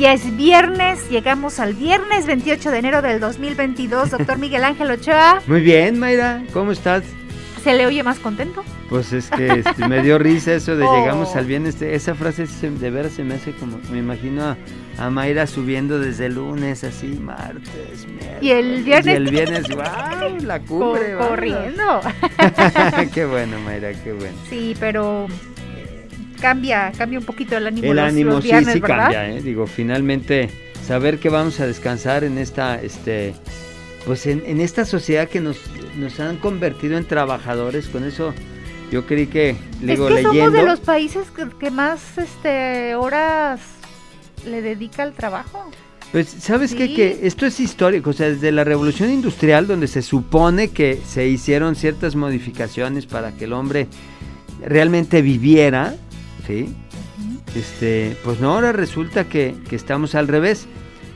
Ya es viernes, llegamos al viernes 28 de enero del 2022. Doctor Miguel Ángel Ochoa. Muy bien, Mayra, ¿cómo estás? ¿Se le oye más contento? Pues es que este, me dio risa eso de Oh. llegamos al viernes. Esa frase se- de veras se me hace como, me imagino a, a Mayra subiendo desde el lunes, así, martes, miércoles. Y el viernes- Y el viernes, wow, la vámonos. corriendo. qué bueno, Mayra, qué bueno. Sí, pero cambia, cambia un poquito el ánimo. El los- ánimo los sí, viernes, sí ¿verdad? cambia, ¿eh? Digo, finalmente, saber que vamos a descansar en esta, este, pues en, en esta sociedad que nos, nos han convertido en trabajadores, con eso yo creí que, digo, es que leyendo... somos de los países que, que más este, horas le dedica al trabajo. Pues, ¿sabes qué? Sí. Que esto es histórico, o sea, desde la revolución industrial, donde se supone que se hicieron ciertas modificaciones para que el hombre realmente viviera, ¿sí? Este, pues no, ahora resulta que, que estamos al revés.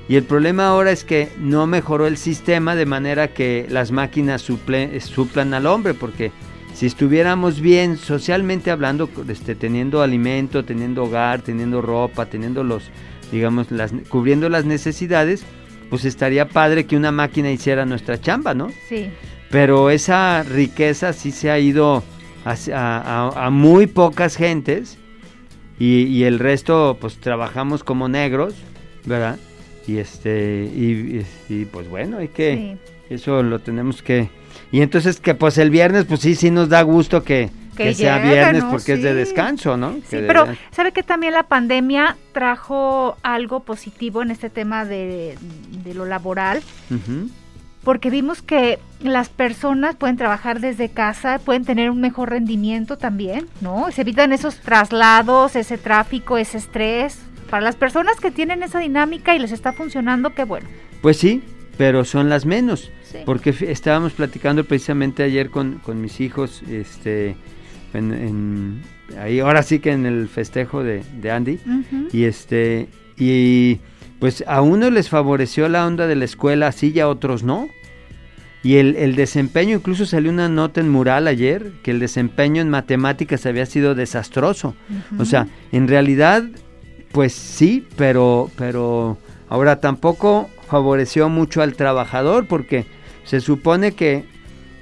Y el problema ahora es que no mejoró el sistema de manera que las máquinas suple- suplan al hombre, porque si estuviéramos bien socialmente hablando, este, teniendo alimento, teniendo hogar, teniendo ropa, teniendo los, digamos, las, cubriendo las necesidades, pues estaría padre que una máquina hiciera nuestra chamba, ¿no? Sí. Pero esa riqueza sí se ha ido hacia- a, a- a muy pocas gentes y, y el resto pues trabajamos como negros, ¿verdad? Y este y, y- y, pues bueno, hay que sí. eso lo tenemos que y entonces que pues el viernes pues sí sí nos da gusto que, Que que sea viernes ¿no? porque es de descanso, ¿no? Sí, Que pero ¿sabe que también la pandemia trajo algo positivo en este tema de, de lo laboral? Ujú. Porque vimos que las personas pueden trabajar desde casa, pueden tener un mejor rendimiento también, ¿no? Se evitan esos traslados, ese tráfico, ese estrés. Para las personas que tienen esa dinámica y les está funcionando, qué bueno. Pues sí, pero son las menos. Sí. Porque estábamos platicando precisamente ayer con, con mis hijos, este, en, en- ahí ahora sí que en el festejo de, de Andy, y este, y pues a unos les favoreció la onda de la escuela así y a otros no. Y el, el desempeño, incluso salió una nota en mural ayer, que el desempeño en matemáticas había sido desastroso. O sea, en realidad, pues sí, pero, pero ahora tampoco favoreció mucho al trabajador porque se supone que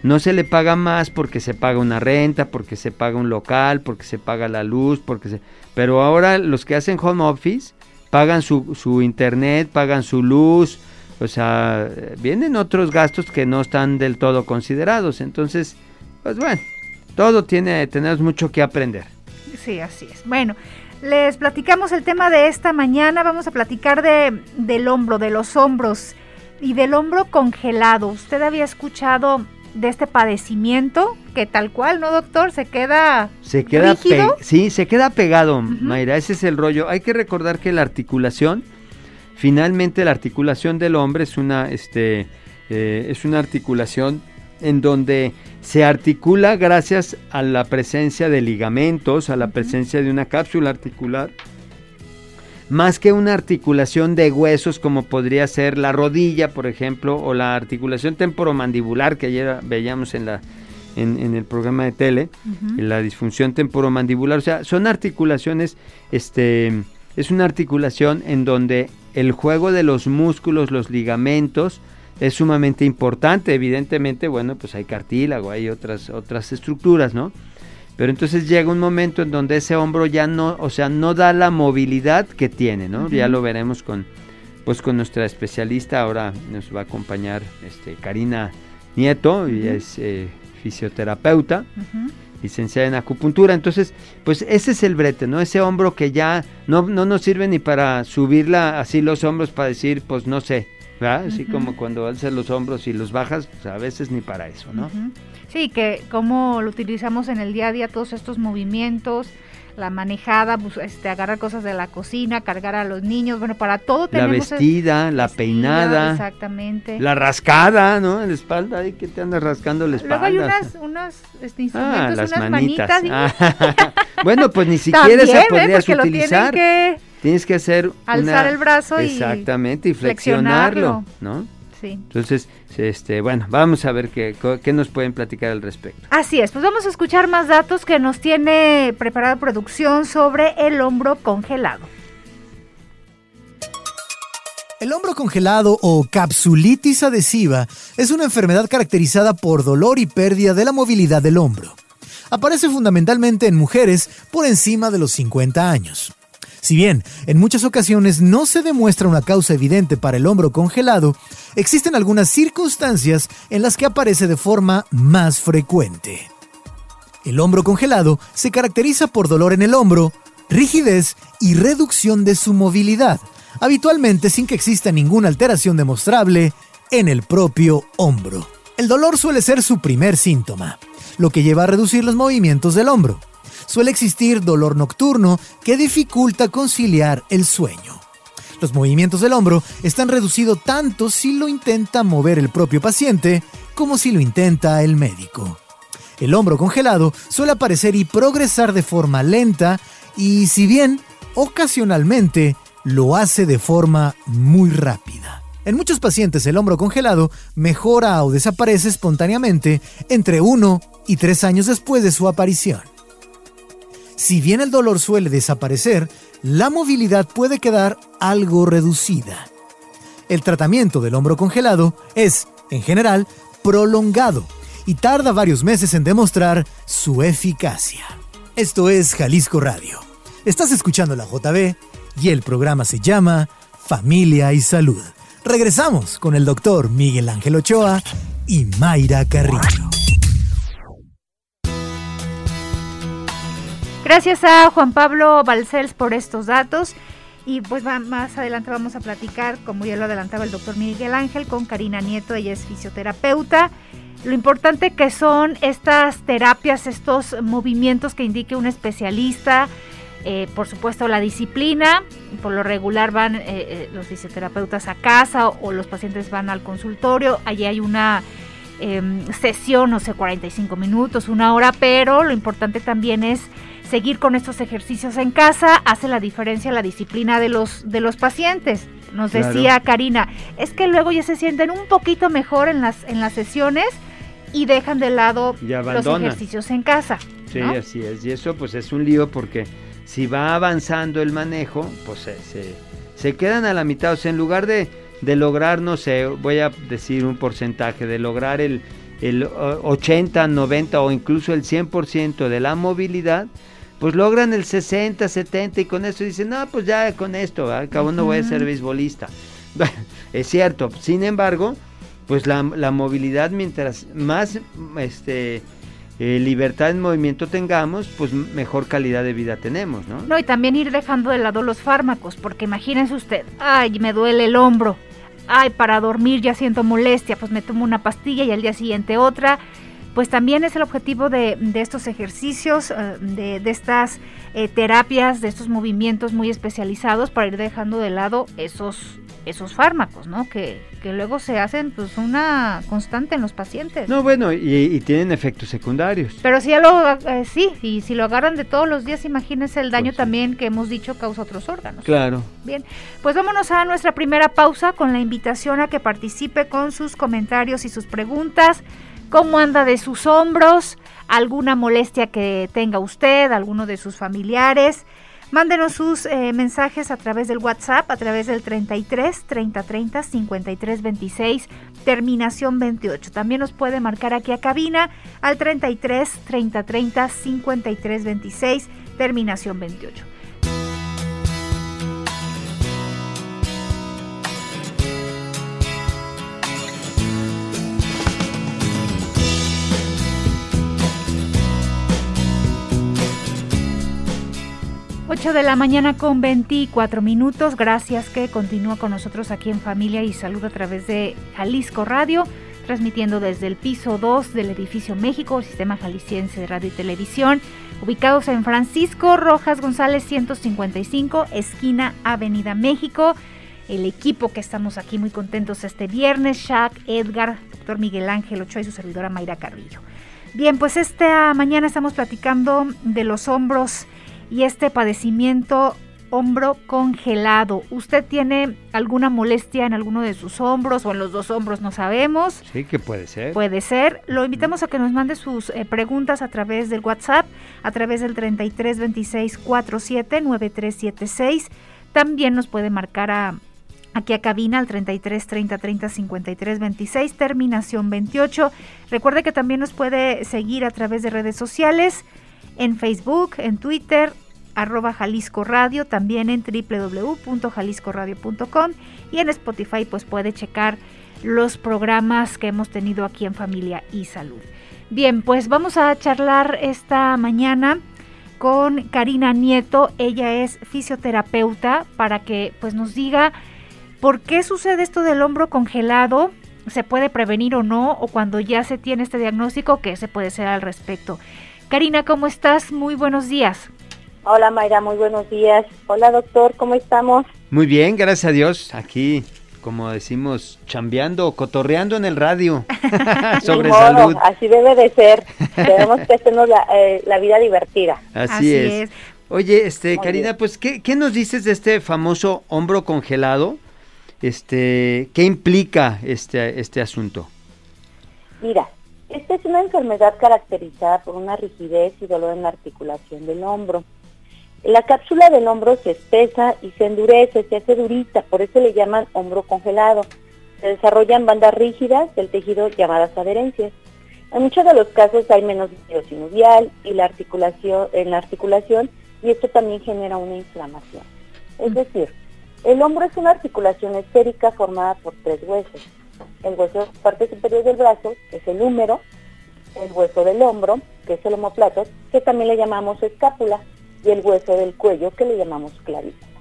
no se le paga más porque se paga una renta, porque se paga un local, porque se paga la luz, porque se... Pero ahora los que hacen home office pagan su, su internet, pagan su luz, o sea, vienen otros gastos que no están del todo considerados. Entonces, pues bueno, todo tiene, tenemos mucho que aprender. Sí, así es. Bueno, les platicamos el tema de esta mañana. Vamos a platicar de, del hombro, de los hombros y del hombro congelado. ¿Usted había escuchado de este padecimiento que tal cual, ¿no, doctor? Se queda Se queda sí, se queda pegado, Ujú. Mayra, ese es el rollo. Hay que recordar que la articulación, finalmente la articulación del hombre es una, este, eh, es una articulación en donde se articula gracias a la presencia de ligamentos, a la presencia de una cápsula articular, más que una articulación de huesos como podría ser la rodilla, por ejemplo, o la articulación temporomandibular que ayer veíamos en la en, en el programa de tele, Ujú. la disfunción temporomandibular, o sea, son articulaciones, este, es una articulación en donde el juego de los músculos, los ligamentos, es sumamente importante, evidentemente, bueno, pues hay cartílago, hay otras, otras estructuras, ¿no? Pero entonces llega un momento en donde ese hombro ya no, o sea, no da la movilidad que tiene, ¿no? Ya lo veremos con, pues con nuestra especialista, ahora nos va a acompañar, este, Karina Nieto, y Ujú. es eh, fisioterapeuta, licenciada en acupuntura. Entonces, pues ese es el brete, ¿no? Ese hombro que ya no, no nos sirve ni para subirla así los hombros para decir, pues no sé, ¿verdad? Así como cuando alzas los hombros y los bajas, pues a veces ni para eso, ¿no? Sí, que cómo lo utilizamos en el día a día, todos estos movimientos, la manejada, pues, este, agarrar cosas de la cocina, cargar a los niños, bueno, para todo La tenemos... vestida, la vestida, peinada, Exactamente. la rascada, ¿no? En la espalda, ay, que te andas rascando la espalda. Luego hay unas, unos este, Ah, instrumentos, las unas manitas. manitas. Ah, bueno, pues ni siquiera esa ¿eh? podrías utilizar. lo que... Tienes que hacer Alzar una- el brazo y Exactamente, y flexionarlo, flexionarlo. ¿no? Sí. Entonces, este, bueno, vamos a ver qué, qué nos pueden platicar al respecto. Así es, pues vamos a escuchar más datos que nos tiene preparada producción sobre el hombro congelado. El hombro congelado o capsulitis adhesiva es una enfermedad caracterizada por dolor y pérdida de la movilidad del hombro. Aparece fundamentalmente en mujeres por encima de los 50 años. Si bien en muchas ocasiones no se demuestra una causa evidente para el hombro congelado, existen algunas circunstancias en las que aparece de forma más frecuente. El hombro congelado se caracteriza por dolor en el hombro, rigidez y reducción de su movilidad, habitualmente sin que exista ninguna alteración demostrable en el propio hombro. El dolor suele ser su primer síntoma, lo que lleva a reducir los movimientos del hombro. Suele existir dolor nocturno que dificulta conciliar el sueño. Los movimientos del hombro están reducidos tanto si lo intenta mover el propio paciente como si lo intenta el médico. El hombro congelado suele aparecer y progresar de forma lenta y si bien ocasionalmente lo hace de forma muy rápida. En muchos pacientes el hombro congelado mejora o desaparece espontáneamente entre 1 y 3 años después de su aparición. Si bien el dolor suele desaparecer, la movilidad puede quedar algo reducida. El tratamiento del hombro congelado es, en general, prolongado y tarda varios meses en demostrar su eficacia. Esto es Jalisco Radio. Estás escuchando la JB y el programa se llama Familia y Salud. Regresamos con el doctor Miguel Ángel Ochoa y Mayra Carrillo. Gracias a Juan Pablo Balcells por estos datos. Y pues va- más adelante vamos a platicar, como ya lo adelantaba el doctor Miguel Ángel, con Karina Nieto, ella es fisioterapeuta. Lo importante que son estas terapias, estos movimientos que indique un especialista, eh, por supuesto la disciplina, por lo regular van eh, eh, los fisioterapeutas a casa o, los pacientes van al consultorio, allí hay una em, sesión, no sé, 45 minutos, una hora, pero lo importante también es seguir con estos ejercicios en casa, hace la diferencia la disciplina de los, de los pacientes. Nos Claro. decía Karina, es que luego ya se sienten un poquito mejor en las, en las sesiones y dejan de lado los ejercicios en casa. Sí, ¿no? así es. Y eso pues es un lío porque si va avanzando el manejo, pues se, se, se quedan a la mitad. O sea, en lugar de, de lograr, no sé, voy a decir un porcentaje, de lograr el, el o- 80, 90 o incluso el 100% de la movilidad, pues logran el 60, 70 y con eso dicen, no, pues ya con esto, al cabo no voy a ser beisbolista. Es cierto, sin embargo, pues la, la movilidad mientras más este eh, libertad en movimiento tengamos, pues mejor calidad de vida tenemos, ¿no? No, y también ir dejando de lado los fármacos, porque imagínense usted, ay, me duele el hombro, ay, para dormir ya siento molestia, pues me tomo una pastilla y al día siguiente otra. Pues también es el objetivo de, de estos ejercicios, eh, de, de estas eh, terapias, de estos movimientos muy especializados para ir dejando de lado esos, esos fármacos, ¿no? Que, que luego se hacen pues una constante en los pacientes. No, bueno, y, y tienen efectos secundarios. Pero si ya lo, eh, sí, y si lo agarran de todos los días, imagínense el daño Pues también que hemos dicho causa otros órganos. Claro. Bien, pues vámonos a nuestra primera pausa con la invitación a que participe con sus comentarios y sus preguntas. ¿Cómo anda de sus hombros? ¿Alguna molestia que tenga usted? ¿Alguno de sus familiares? Mándenos sus eh, mensajes a través del WhatsApp, a través del 33 30 30 53 26, terminación 28. También nos puede marcar aquí a cabina al 33 30 30 53 26, terminación 28. Ocho de la mañana con 24 minutos. Gracias que continúa con nosotros aquí en Familia y Salud a través de Jalisco Radio. transmitiendo desde el piso 2 del edificio México, Sistema Jalisciense de Radio y Televisión, ubicados en Francisco Rojas González 155, esquina Avenida México. El equipo que estamos aquí muy contentos este viernes, Shaq, Edgar, doctor Miguel Ángel Ochoa y su servidora Mayra Carrillo. Bien, pues esta mañana estamos platicando de los hombros y este padecimiento hombro congelado. ¿Usted tiene alguna molestia en alguno de sus hombros o en los dos hombros? No sabemos. Sí, que puede ser. Puede ser. Lo invitamos a que nos mande sus eh, preguntas a través del WhatsApp, a través del 33 26 47 9376. También nos puede marcar a aquí a cabina al 33 30 30 53 26, terminación 28. Recuerde que también nos puede seguir a través de redes sociales, en Facebook, en Twitter, arroba Jalisco Radio, también en www.jaliscoradio.com y en Spotify pues puede checar los programas que hemos tenido aquí en Familia y Salud. Bien, pues vamos a charlar esta mañana con Karina Nieto, ella es fisioterapeuta para que pues nos diga por qué sucede esto del hombro congelado, se puede prevenir o no, o cuando ya se tiene este diagnóstico, qué se puede hacer al respecto. Karina, ¿cómo estás? Muy buenos días. Hola Mayra, muy buenos días. Hola doctor, ¿cómo estamos? Muy bien, gracias a Dios. Aquí, como decimos, chambeando, cotorreando en el radio sobre salud. Así debe de ser. Debemos que hacernos la, eh, la vida divertida. Así, es. Oye, este, Karina, pues, ¿qué, ¿qué nos dices de este famoso hombro congelado? Este, ¿qué implica este, este asunto? Mira, esta es una enfermedad caracterizada por una rigidez y dolor en la articulación del hombro. La cápsula del hombro se espesa y se endurece, se hace durita, por eso le llaman hombro congelado. Se desarrollan bandas rígidas del tejido llamadas adherencias. En muchos de los casos hay menos líquido sinovial y la articulación, en la articulación y esto también genera una inflamación. Es decir, el hombro es una articulación esférica formada por tres huesos. El hueso parte superior del brazo, que es el húmero, el hueso del hombro, que es el homoplato, que también le llamamos escápula, y el hueso del cuello que le llamamos clavícula.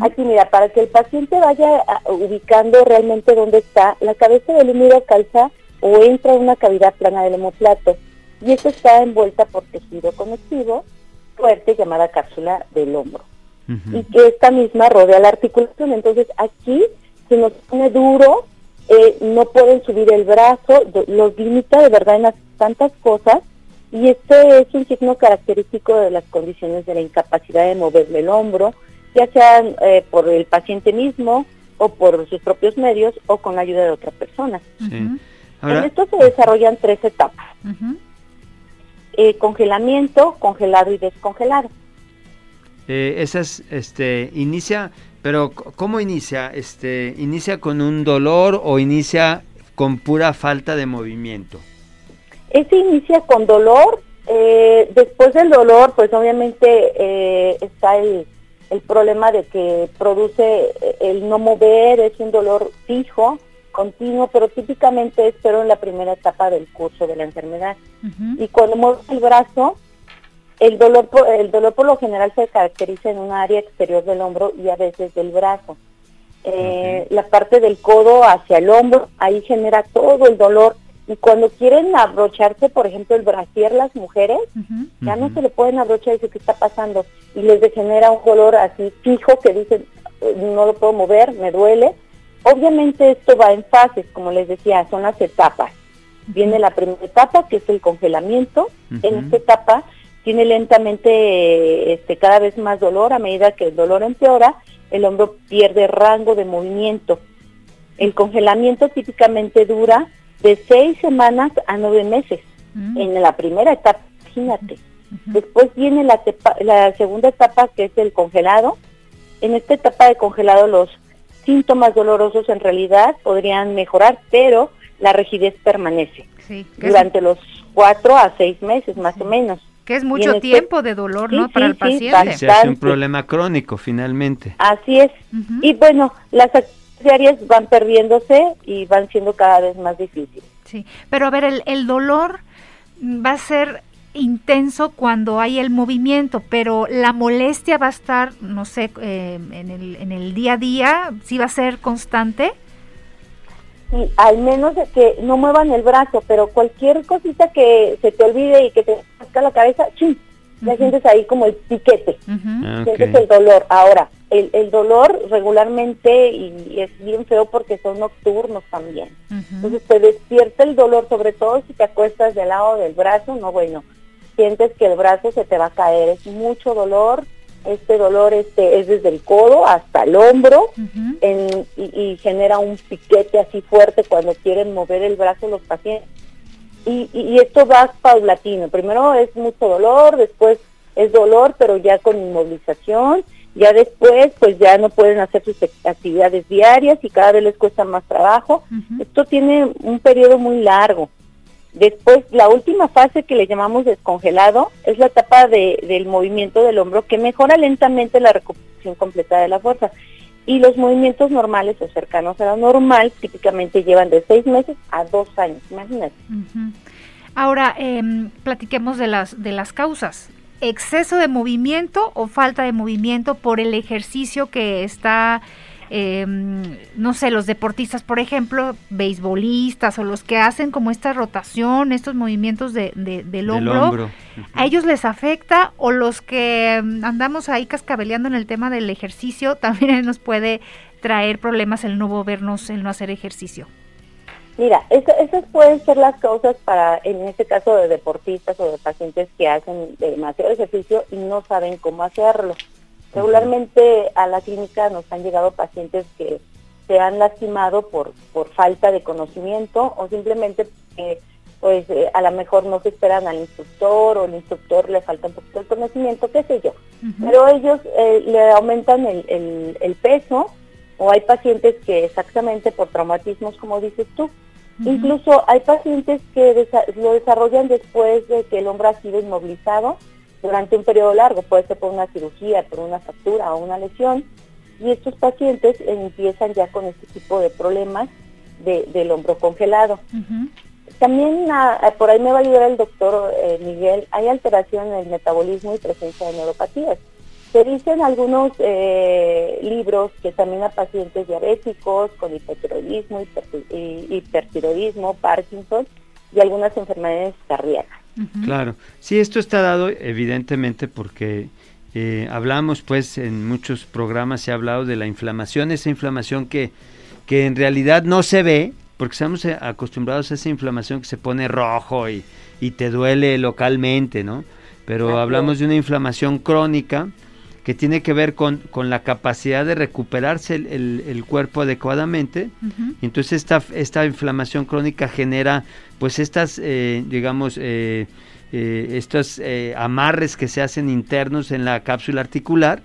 Aquí mira, para que el paciente vaya ubicando realmente dónde está, la cabeza del húmero calza o entra en una cavidad plana del homoplato y esto está envuelta por tejido conectivo fuerte llamada cápsula del hombro y que esta misma rodea la articulación. Entonces aquí se nos pone duro, eh, no pueden subir el brazo, los limita de verdad en tantas cosas y este es un signo característico de las condiciones de la incapacidad de moverle el hombro, ya sea eh, por el paciente mismo o por sus propios medios o con la ayuda de otra persona. En esto se desarrollan tres etapas. Eh, congelamiento, congelado y descongelado. Eh, esas, este, inicia, pero ¿cómo inicia? Este, ¿Inicia con un dolor o inicia con pura falta de movimiento? Ese inicia con dolor, eh, después del dolor, pues obviamente eh, está el, el, problema de que produce el no mover, es un dolor fijo, continuo, pero típicamente es pero en la primera etapa del curso de la enfermedad. Y cuando mueve el brazo, el dolor, por, el dolor por lo general se caracteriza en un área exterior del hombro y a veces del brazo. Eh, la parte del codo hacia el hombro, ahí genera todo el dolor y cuando quieren abrocharse, por ejemplo, el brasier las mujeres, ya no se le pueden abrochar y decir qué está pasando. Y les genera un dolor así fijo que dicen, eh, no lo puedo mover, me duele. Obviamente esto va en fases, como les decía, son las etapas. Viene la primera etapa, que es el congelamiento. En esta etapa tiene lentamente este, cada vez más dolor. A medida que el dolor empeora, el hombro pierde rango de movimiento. El congelamiento típicamente dura de seis semanas a nueve meses. Mm. En la primera etapa, imagínate. Después viene la, la segunda etapa que es el congelado. En esta etapa de congelado los síntomas dolorosos en realidad podrían mejorar, pero la rigidez permanece durante los cuatro a seis meses más o menos. Que es mucho este tiempo de dolor, ¿no? Para el paciente. Se hace un problema crónico finalmente. Así es. Y bueno, las diarias van perdiéndose y van siendo cada vez más difíciles. Sí, pero a ver, el, el dolor va a ser intenso cuando hay el movimiento, pero la molestia va a estar, no sé, eh, en, el, en el día a día, ¿sí va a ser constante? Y al menos de que no muevan el brazo, pero cualquier cosita que se te olvide y que te saca la cabeza, ¡chum! ya sientes ahí como el piquete, Ah, sientes el dolor. Ahora, el, el dolor regularmente, y es bien feo porque son nocturnos también, entonces te despierta el dolor, sobre todo si te acuestas del lado del brazo, no bueno, sientes que el brazo se te va a caer, es mucho dolor, este dolor este es desde el codo hasta el hombro en- y, y genera un piquete así fuerte cuando quieren mover el brazo los pacientes. Y, y- y esto va paulatino, primero es mucho dolor, después es dolor pero ya con inmovilización, ya después pues ya no pueden hacer sus actividades diarias y cada vez les cuesta más trabajo. Esto tiene un periodo muy largo. Después, la última fase que le llamamos descongelado es la etapa de- del movimiento del hombro que mejora lentamente la recuperación completa de la fuerza. Y los movimientos normales o cercanos a la normal típicamente llevan de seis meses a dos años, imagínate. Ahora, em, platiquemos de las, de las causas. ¿Exceso de movimiento o falta de movimiento por el ejercicio que está, em, no sé, los deportistas, por ejemplo, beisbolistas o los que hacen como esta rotación, estos movimientos de, de- del Del hombro? hombro. ¿A ellos les afecta o los que mm, andamos ahí cascabeleando en el tema del ejercicio también nos puede traer problemas el no movernos, el no hacer ejercicio? Mira, esa- esas pueden ser las causas para, en este caso, de deportistas o de pacientes que hacen demasiado ejercicio y no saben cómo hacerlo. Regularmente a la clínica nos han llegado pacientes que se han lastimado por, por falta de conocimiento o simplemente pues eh, a lo mejor no se esperan al instructor o el instructor le falta un poquito el conocimiento, qué sé yo. Pero ellos eh, le aumentan el, el- el peso o hay pacientes que exactamente por traumatismos, como dices tú, Incluso hay pacientes que desa- lo desarrollan después de que el hombro ha sido inmovilizado durante un periodo largo, puede ser por una cirugía, por una fractura o una lesión, y estos pacientes empiezan ya con este tipo de problemas de- del hombro congelado. También ah, ah, por ahí me va a ayudar el doctor eh, Miguel, hay alteración en el metabolismo y presencia de neuropatías. Se dicen algunos eh, libros que también a pacientes diabéticos con hipotiroidismo, hiperti- y- hipertiroidismo, Parkinson y algunas enfermedades cardíacas. Claro, sí, esto está dado evidentemente porque eh, hablamos pues en muchos programas se ha hablado de la inflamación, esa inflamación que, que en realidad no se ve, porque estamos eh, acostumbrados a esa inflamación que se pone rojo y, y te duele localmente, ¿no? Pero hablamos de una inflamación crónica que tiene que ver con, con la capacidad de recuperarse el, el- el cuerpo adecuadamente. Entonces esta, esta inflamación crónica genera pues estas, eh, digamos, eh, eh, estos eh, amarres que se hacen internos en la cápsula articular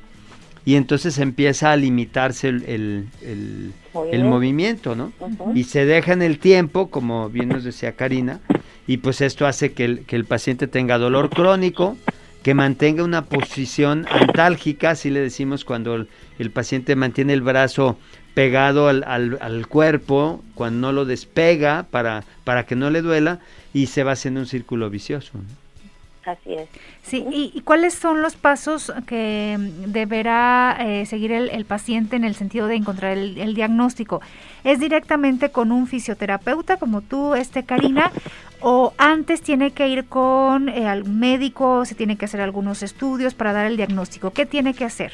y entonces empieza a limitarse el, el- el- el movimiento, ¿no? Y se deja en el tiempo, como bien nos decía Karina, y pues esto hace que el, que el paciente tenga dolor crónico, que mantenga una posición antálgica, así le decimos cuando el, el paciente mantiene el brazo pegado al, al- al cuerpo, cuando no lo despega para, para que no le duela, y se va haciendo un círculo vicioso. ¿no? Así es. Sí, ¿y, y cuáles son los pasos que deberá eh, seguir el, el paciente en el sentido de encontrar el, el diagnóstico? ¿Es directamente con un fisioterapeuta como tú, este Karina, o antes tiene que ir con eh, algún médico, se tiene que hacer algunos estudios para dar el diagnóstico? ¿Qué tiene que hacer?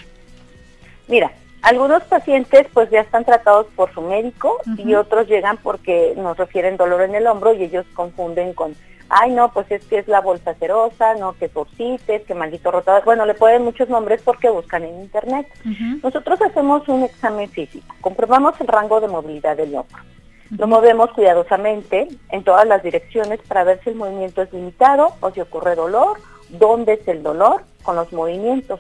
Mira, algunos pacientes pues ya están tratados por su médico y otros llegan porque nos refieren dolor en el hombro y ellos confunden con, ay no, pues es que es la bolsa cerosa, no, que forcites, que maldito rotador. Bueno, le ponen muchos nombres porque buscan en internet. Nosotros hacemos un examen físico, comprobamos el rango de movilidad del hombro. Lo movemos cuidadosamente en todas las direcciones para ver si el movimiento es limitado o si ocurre dolor, dónde es el dolor con los movimientos.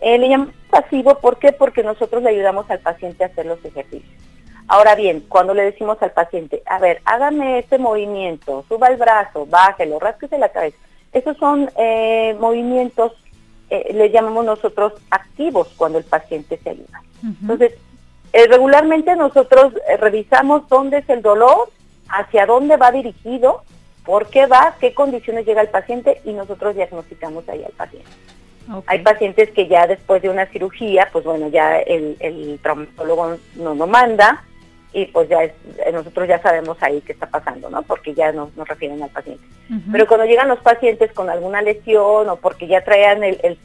Eh, le llamamos pasivo, ¿por qué? Porque nosotros le ayudamos al paciente a hacer los ejercicios. Ahora bien, cuando le decimos al paciente, a ver, hágame este movimiento, suba el brazo, bájelo, rásquese la cabeza. Esos son eh, movimientos, eh, le llamamos nosotros activos cuando el paciente se ayuda. Entonces, eh, regularmente nosotros eh, revisamos dónde es el dolor, hacia dónde va dirigido, por qué va, qué condiciones llega el paciente y nosotros diagnosticamos ahí al paciente. Hay pacientes que ya después de una cirugía, pues bueno, ya el, el traumatólogo nos lo manda y pues ya es, eh, nosotros ya sabemos ahí qué está pasando, ¿no? Porque ya nos, nos refieren al paciente. Pero cuando llegan los pacientes con alguna lesión o porque ya traían el, el,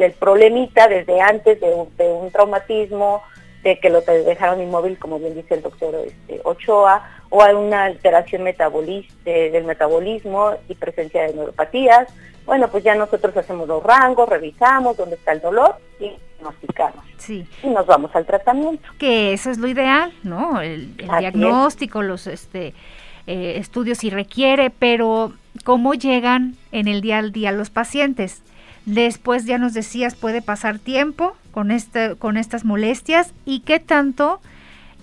el, problemita desde antes de, un traumatismo, de que lo dejaron inmóvil, como bien dice el doctor este, Ochoa, o hay una alteración metabolista, del metabolismo y presencia de neuropatías, bueno, pues ya nosotros hacemos los rangos, revisamos dónde está el dolor y diagnosticamos. Sí. Y nos vamos al tratamiento. Que eso es lo ideal, ¿no? El, diagnóstico, los este eh, estudios si requiere, pero ¿cómo llegan en el día al día los pacientes? Después ya nos decías, puede pasar tiempo con, este, con estas molestias y qué tanto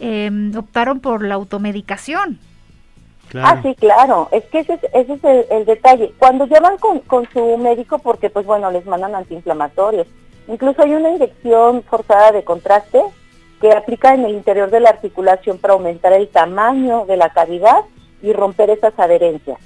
em, optaron por la automedicación. Ah, sí, claro. Es que ese es, ese es el, detalle. Cuando llevan con, con su médico, porque pues bueno, les mandan antiinflamatorios. Incluso hay una inyección forzada de contraste que aplica en el interior de la articulación para aumentar el tamaño de la cavidad y romper esas adherencias.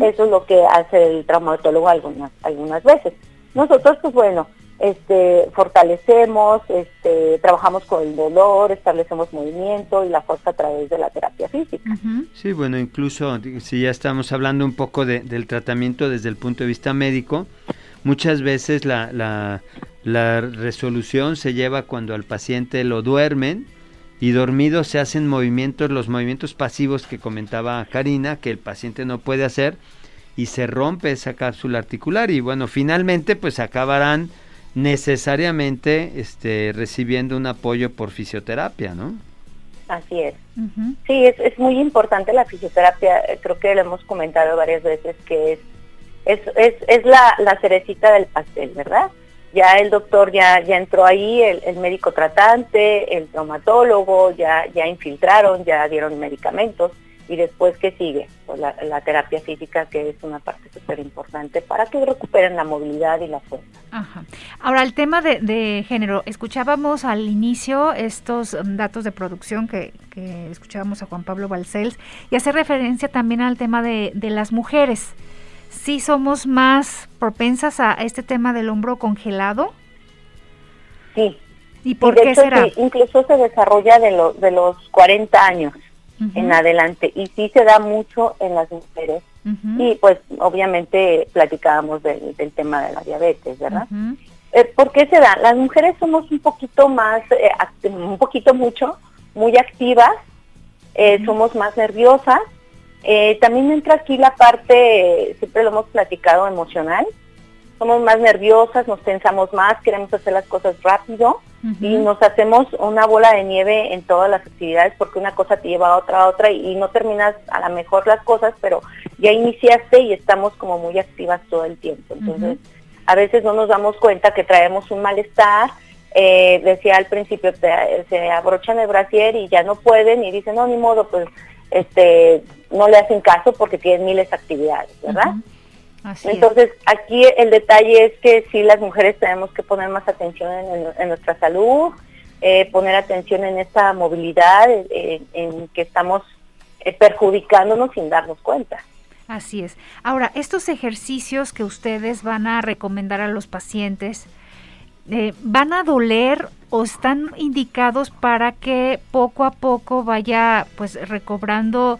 Eso es lo que hace el traumatólogo algunas, algunas veces. Nosotros, pues bueno, este, fortalecemos, este, trabajamos con el dolor, establecemos movimiento y la fuerza a través de la terapia física. Sí, bueno, incluso si ya estamos hablando un poco del tratamiento desde el punto de vista médico, muchas veces la, la, la resolución se lleva cuando al paciente lo duermen y dormido se hacen movimientos, los movimientos pasivos que comentaba Karina, que el paciente no puede hacer y se rompe esa cápsula articular y bueno, finalmente pues acabarán necesariamente este, recibiendo un apoyo por fisioterapia, ¿no? Así es. Sí, es, es muy importante la fisioterapia, eh, creo que lo hemos comentado varias veces que es, es, es, es la, la cerecita del pastel, ¿verdad? ya el doctor ya, ya entró ahí, el, el, médico tratante, el traumatólogo, ya, ya infiltraron, ya dieron medicamentos y después qué sigue pues la, la, terapia física que es una parte súper importante para que recuperen la movilidad y la fuerza. Ajá. Ahora el tema de, de, género, escuchábamos al inicio estos datos de producción que, que, escuchábamos a Juan Pablo Balcells y hace referencia también al tema de, de las mujeres. ¿Sí somos más propensas a este tema del hombro congelado? Sí. ¿Y por qué será? incluso se desarrolla de, lo, de los 40 años en adelante. Y sí se da mucho en las mujeres. Y pues obviamente platicábamos del, tema de la diabetes, ¿verdad? Eh, ¿Por qué se da? Las mujeres somos un poquito más, eh, un poquito mucho, muy activas, eh, somos más nerviosas, también entra aquí la parte, siempre lo hemos platicado, emocional, somos más nerviosas, nos pensamos más, queremos hacer las cosas rápido, y nos hacemos una bola de nieve en todas las actividades porque una cosa te lleva a otra, a otra y, no terminas a lo mejor las cosas, pero ya iniciaste y estamos como muy activas todo el tiempo. Entonces, a veces no nos damos cuenta que traemos un malestar. Eh, decía al principio, se abrochan el brasier y ya no pueden y dicen, no, ni modo, pues este no le hacen caso porque tienen miles de actividades, ¿verdad? Entonces, aquí el detalle es que sí, las mujeres tenemos que poner más atención en, nuestra salud, eh, poner atención en esta movilidad, eh, en que estamos eh, perjudicándonos sin darnos cuenta. Así es. Ahora, estos ejercicios que ustedes van a recomendar a los pacientes, ¿van a doler o están indicados para que poco a poco vaya pues recobrando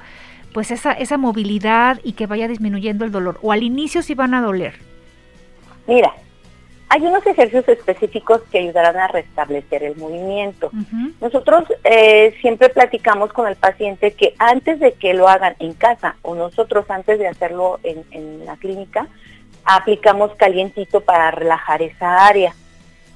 pues esa, esa movilidad y que vaya disminuyendo el dolor? ¿O al inicio sí van a doler? Mira, hay unos ejercicios específicos que ayudarán a restablecer el movimiento. Nosotros eh, siempre platicamos con el paciente que antes de que lo hagan en casa o nosotros antes de hacerlo en, en la clínica, aplicamos calientito para relajar esa área.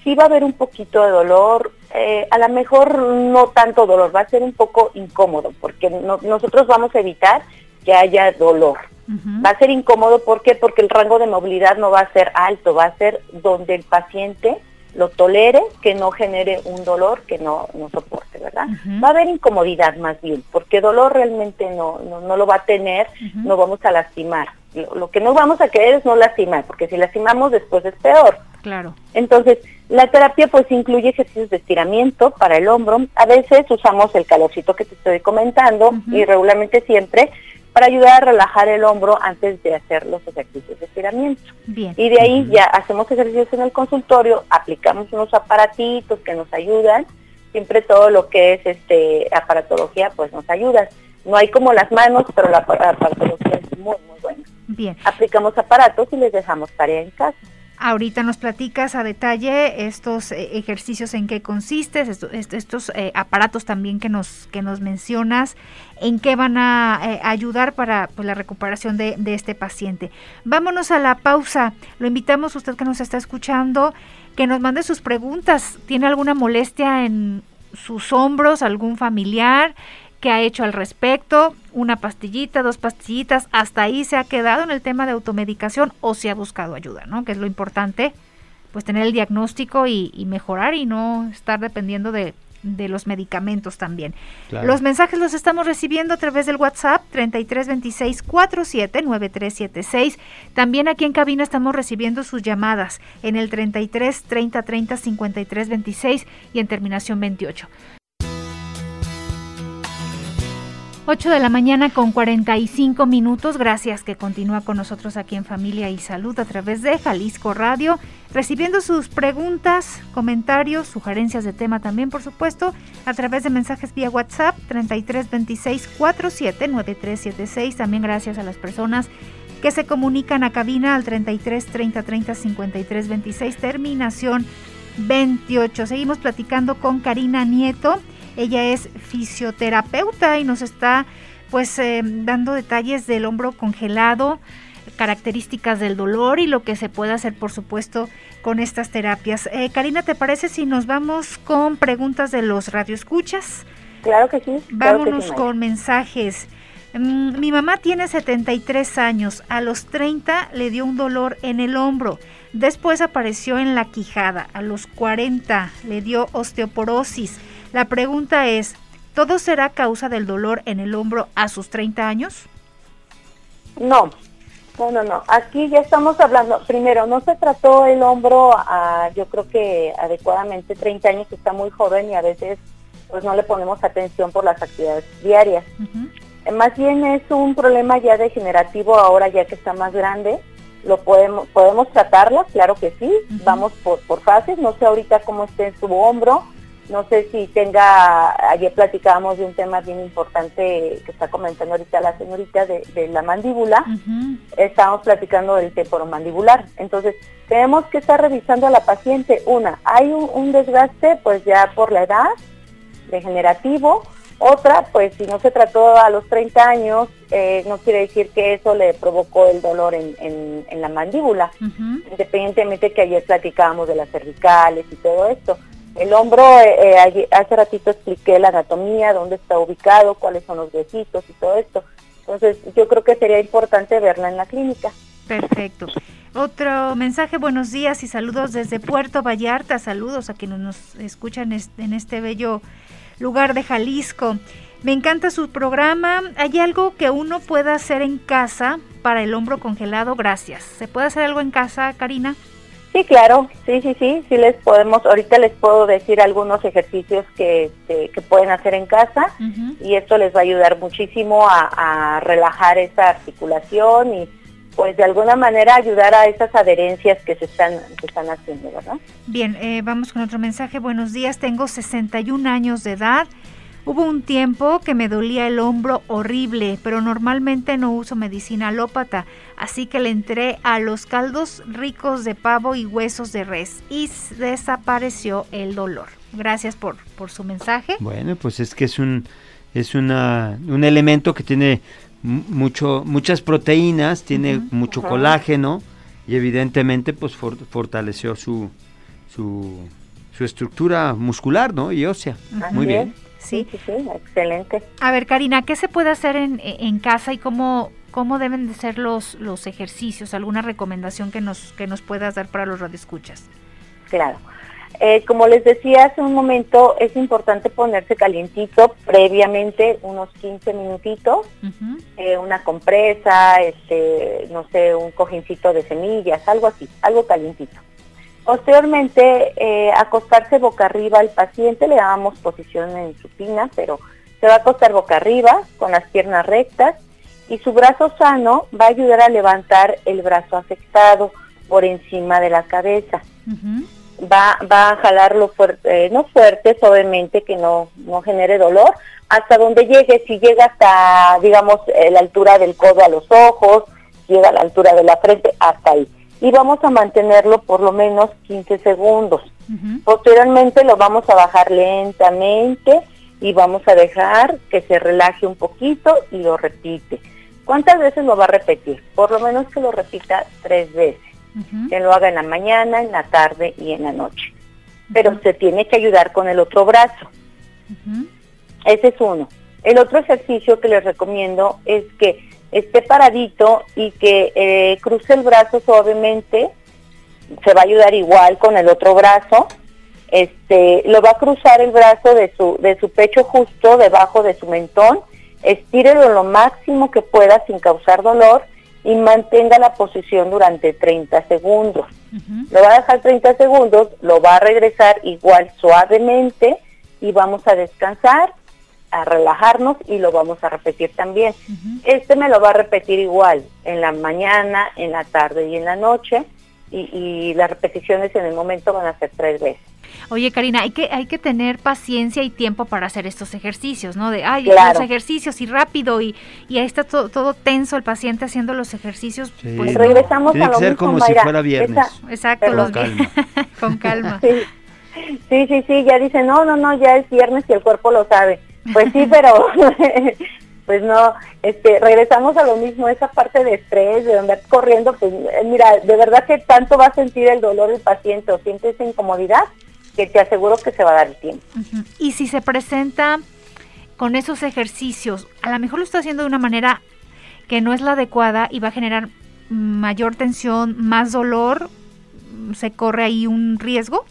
Sí va a haber un poquito de dolor, eh, a lo mejor no tanto dolor, va a ser un poco incómodo, porque nosotros vamos a evitar que haya dolor. Va a ser incómodo, ¿por qué? Porque el rango de movilidad no va a ser alto, va a ser donde el paciente lo tolere, que no genere un dolor que no, no soporte, ¿verdad? Va a haber incomodidad más bien, porque dolor realmente no, no, lo va a tener, no vamos a lastimar. Lo, lo, que no vamos a querer es no lastimar, porque si lastimamos después es peor. Claro. Entonces, la terapia pues incluye ejercicios de estiramiento para el hombro. A veces usamos el calorcito que te estoy comentando y regularmente siempre para ayudar a relajar el hombro antes de hacer los ejercicios de estiramiento. Y de ahí ya hacemos ejercicios en el consultorio, aplicamos unos aparatitos que nos ayudan siempre todo lo que es este aparatología pues nos ayuda. No hay como las manos, pero la aparatología es muy, muy buena. Bien. Aplicamos aparatos y les dejamos tarea en casa. Ahorita nos platicas a detalle estos eh, ejercicios en qué consisten, estos, eh, aparatos también que nos, que nos mencionas, en qué van a eh, ayudar para pues, la recuperación de, de, este paciente. Vámonos a la pausa. Lo invitamos usted que nos está escuchando, que nos mande sus preguntas. ¿Tiene alguna molestia en sus hombros, algún familiar? Qué ha hecho al respecto, una pastillita, dos pastillitas, hasta ahí se ha quedado en el tema de automedicación o se ha buscado ayuda, ¿no? Que es lo importante, pues tener el diagnóstico y, mejorar y no estar dependiendo de, los medicamentos también. Los mensajes los estamos recibiendo a través del WhatsApp 3326 479376. También aquí en cabina estamos recibiendo sus llamadas en el 33 30 30 53 26 y en terminación 28. 8 de la mañana con 45 minutos. Gracias que continúa con nosotros aquí en Familia y Salud a través de Jalisco Radio, recibiendo sus preguntas, comentarios, sugerencias de tema también, por supuesto, a través de mensajes vía WhatsApp 3326 479376. También gracias a las personas que se comunican a cabina al 33 30 30 53 26, terminación 28. Seguimos platicando con Karina Nieto ella es fisioterapeuta y nos está pues eh, dando detalles del hombro congelado, características del dolor y lo que se puede hacer por supuesto con estas terapias. Eh, Karina, ¿te parece si nos vamos con preguntas de los radioescuchas? Claro que sí. Vámonos con mensajes. Mm, mi mamá tiene 73 años. A los 30 le dio un dolor en el hombro. Después apareció en la quijada. A los 40 le dio osteoporosis. La pregunta es, ¿todo será causa del dolor en el hombro a sus 30 años? No, no, no, no. Aquí ya estamos hablando, primero, no se trató el hombro, a, yo creo que adecuadamente 30 años está muy joven y a veces pues no le ponemos atención por las actividades diarias. Eh, más bien es un problema ya degenerativo ahora ya que está más grande. Lo podemos podemos tratarla, claro que sí. Vamos por, por fases. No sé ahorita cómo esté en su hombro no sé si tenga, ayer platicábamos de un tema bien importante que está comentando ahorita la señorita de, la mandíbula. Estábamos platicando del temporomandibular. Entonces, tenemos que estar revisando a la paciente. Una, hay un, desgaste pues ya por la edad, degenerativo. Otra, pues si no se trató a los 30 años, eh, no quiere decir que eso le provocó el dolor en, en, la mandíbula, independientemente que ayer platicábamos de las cervicales y todo esto. El hombro, eh, eh, hace ratito expliqué la anatomía, dónde está ubicado, cuáles son los huesitos y todo esto. Entonces, yo creo que sería importante verla en la clínica. Perfecto. Otro mensaje, buenos días y saludos desde Puerto Vallarta. Saludos a quienes nos escuchan en este bello lugar de Jalisco. Me encanta su programa. ¿Hay algo que uno pueda hacer en casa para el hombro congelado? Gracias. ¿Se puede hacer algo en casa, Karina? Sí, claro, sí, sí, sí, sí les podemos, ahorita les puedo decir algunos ejercicios que, este, que pueden hacer en casa y esto les va a ayudar muchísimo a, relajar esa articulación y pues de alguna manera ayudar a esas adherencias que se están, que están haciendo, ¿verdad? Bien, eh, vamos con otro mensaje. Buenos días, tengo 61 años de edad. Hubo un tiempo que me dolía el hombro horrible, pero normalmente no uso medicina alópata, así que le entré a los caldos ricos de pavo y huesos de res y desapareció el dolor. Gracias por, por su mensaje. Bueno, pues es que es un es una, un elemento que tiene mucho muchas proteínas, tiene mucho colágeno y evidentemente pues fortaleció su, su su estructura muscular, ¿no? Y ósea. Muy bien. Sí. sí, excelente. A ver, Karina, ¿qué se puede hacer en, en casa y cómo, cómo deben de ser los, los ejercicios? ¿Alguna recomendación que nos, que nos puedas dar para los radioescuchas? Claro. Eh, como les decía hace un momento, es importante ponerse calientito previamente, unos 15 minutitos, eh, una compresa, este, no sé, un cojincito de semillas, algo así, algo calientito. Posteriormente, eh, acostarse boca arriba al paciente, le damos posición en supina, pero se va a acostar boca arriba con las piernas rectas y su brazo sano va a ayudar a levantar el brazo afectado por encima de la cabeza. va, va a jalarlo fuerte, eh, no fuerte, suavemente, que no, no genere dolor, hasta donde llegue, si llega hasta, digamos, eh, la altura del codo a los ojos, llega a la altura de la frente, hasta ahí. Y vamos a mantenerlo por lo menos 15 segundos. Posteriormente lo vamos a bajar lentamente y vamos a dejar que se relaje un poquito y lo repite. ¿Cuántas veces lo va a repetir? Por lo menos que lo repita tres veces. Que lo haga en la mañana, en la tarde y en la noche. Pero se tiene que ayudar con el otro brazo. Ese es uno. El otro ejercicio que les recomiendo es que esté paradito y que eh, cruce el brazo suavemente. Se va a ayudar igual con el otro brazo. Este, lo va a cruzar el brazo de su, de su pecho justo debajo de su mentón. Estírelo lo máximo que pueda sin causar dolor y mantenga la posición durante 30 segundos. Lo va a dejar 30 segundos, lo va a regresar igual suavemente y vamos a descansar a relajarnos y lo vamos a repetir también. Este me lo va a repetir igual en la mañana, en la tarde y en la noche y, las repeticiones en el momento van a ser tres veces. Oye, Karina, hay que, hay que tener paciencia y tiempo para hacer estos ejercicios, ¿no? De, ay, los ejercicios y rápido y, y ahí está todo, todo tenso el paciente haciendo los ejercicios. Pues regresamos a lo ser como si fuera viernes. exacto, con calma. con calma. Sí. sí, sí, ya dice, no, no, no, ya es viernes y el cuerpo lo sabe. Pues sí, pero pues no, este, regresamos a lo mismo, esa parte de estrés, de andar corriendo, pues eh, mira, de verdad que tanto va a sentir el dolor el paciente o siente esa incomodidad que te aseguro que se va a dar el tiempo. Y si se presenta con esos ejercicios, a lo mejor lo está haciendo de una manera que no es la adecuada y va a generar mayor tensión, más dolor, ¿se corre ahí un riesgo?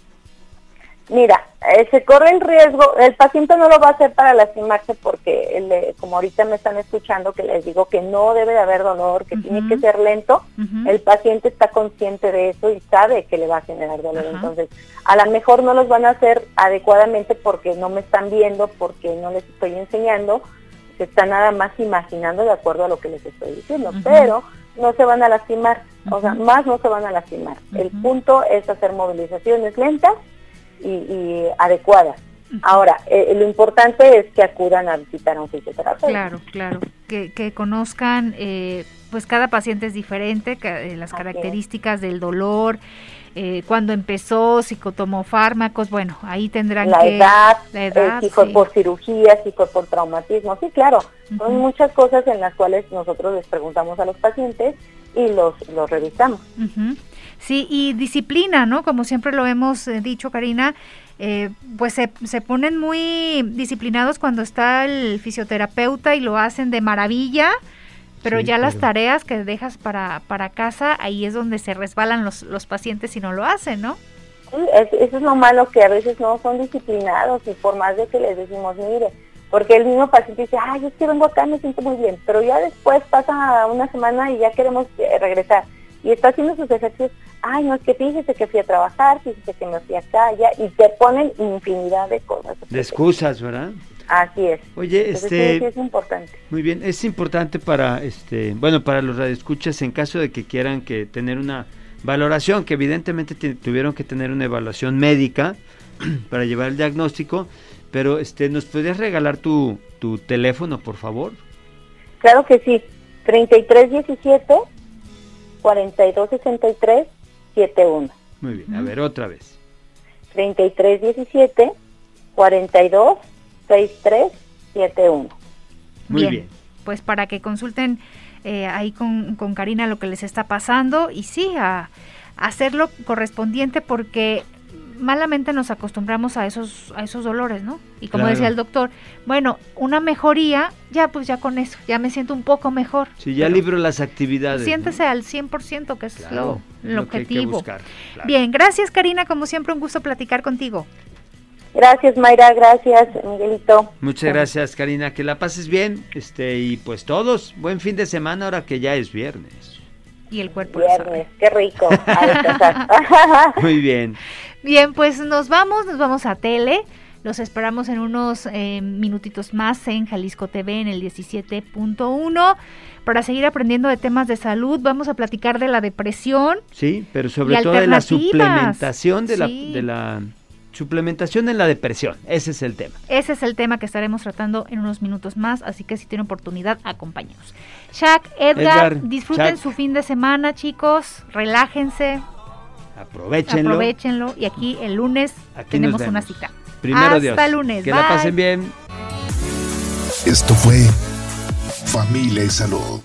Mira, eh, se corre el riesgo, el paciente no lo va a hacer para lastimarse porque, como ahorita me están escuchando que les digo que no debe de haber dolor, que tiene que ser lento, el paciente está consciente de eso y sabe que le va a generar dolor. Entonces, a lo mejor no los van a hacer adecuadamente porque no me están viendo, porque no les estoy enseñando, se están nada más imaginando de acuerdo a lo que les estoy diciendo, pero no se van a lastimar, o sea, más no se van a lastimar. El punto es hacer movilizaciones lentas y, adecuadas. Ahora, eh, lo importante es que acudan a visitar a un fisioterapeuta. Claro, claro, que, que conozcan, eh, pues cada paciente es diferente, eh, las características del dolor, eh, cuando empezó, si tomó fármacos, bueno, ahí tendrán la que... Edad, la edad, si fue por cirugía, si fue por traumatismo, sí, claro, son muchas cosas en las cuales nosotros les preguntamos a los pacientes y los, los revisamos. Sí, y disciplina, ¿no? Como siempre lo hemos eh, dicho, Karina, eh, pues se, se, ponen muy disciplinados cuando está el fisioterapeuta y lo hacen de maravilla, pero ya las tareas que dejas para, para casa, ahí es donde se resbalan los, los pacientes si no lo hacen, ¿no? Sí, eso es lo malo, que a veces no son disciplinados y por más de que les decimos, mire, porque el mismo paciente dice, ay, yo es que vengo acá, me siento muy bien, pero ya después pasa una semana y ya queremos eh, regresar y está haciendo sus ejercicios, ay, no es que fíjese que fui a trabajar, fíjese que me fui acá, ya, y te ponen infinidad de cosas. De excusas, ¿verdad? Así es. Oye, este sí, es importante. Muy bien, es importante para este, bueno, para los radioescuchas en caso de que quieran que tener una valoración, que evidentemente tuvieron que tener una evaluación médica para llevar el diagnóstico, pero este nos podrías regalar tu tu teléfono, por favor? Claro que sí. 3317 4263 71. Muy bien, a ver otra vez. 3317 426371. Muy bien. bien. Pues para que consulten eh, ahí con, con, Karina lo que les está pasando y sí, a, a hacerlo correspondiente porque malamente nos acostumbramos a esos, a esos dolores, ¿no? Y como decía el doctor, bueno, una mejoría, ya pues ya con eso, ya me siento un poco mejor. Sí, ya libro las actividades. Siéntese al 100%, que es lo, objetivo. Bien, gracias Karina, como siempre un gusto platicar contigo. Gracias Mayra, gracias Miguelito. Muchas gracias Karina, que la pases bien, este y pues todos, buen fin de semana ahora que ya es viernes. Y el cuerpo Viernes, qué rico. Muy bien. Bien, pues nos vamos, nos vamos a tele. Los esperamos en unos eh, minutitos más en Jalisco TV en el 17.1 para seguir aprendiendo de temas de salud. Vamos a platicar de la depresión. Sí, pero sobre todo de la suplementación de, la, de la suplementación en la depresión. Ese es el tema. Ese es el tema que estaremos tratando en unos minutos más, así que si tienen oportunidad, acompáñenos. Shaq, Edgar, disfruten su fin de semana, chicos. Relájense. Aprovechenlo. Aprovechenlo. Y aquí el lunes tenemos una cita. Primero Hasta el lunes. Que la pasen bien. Esto fue Familia y Salud.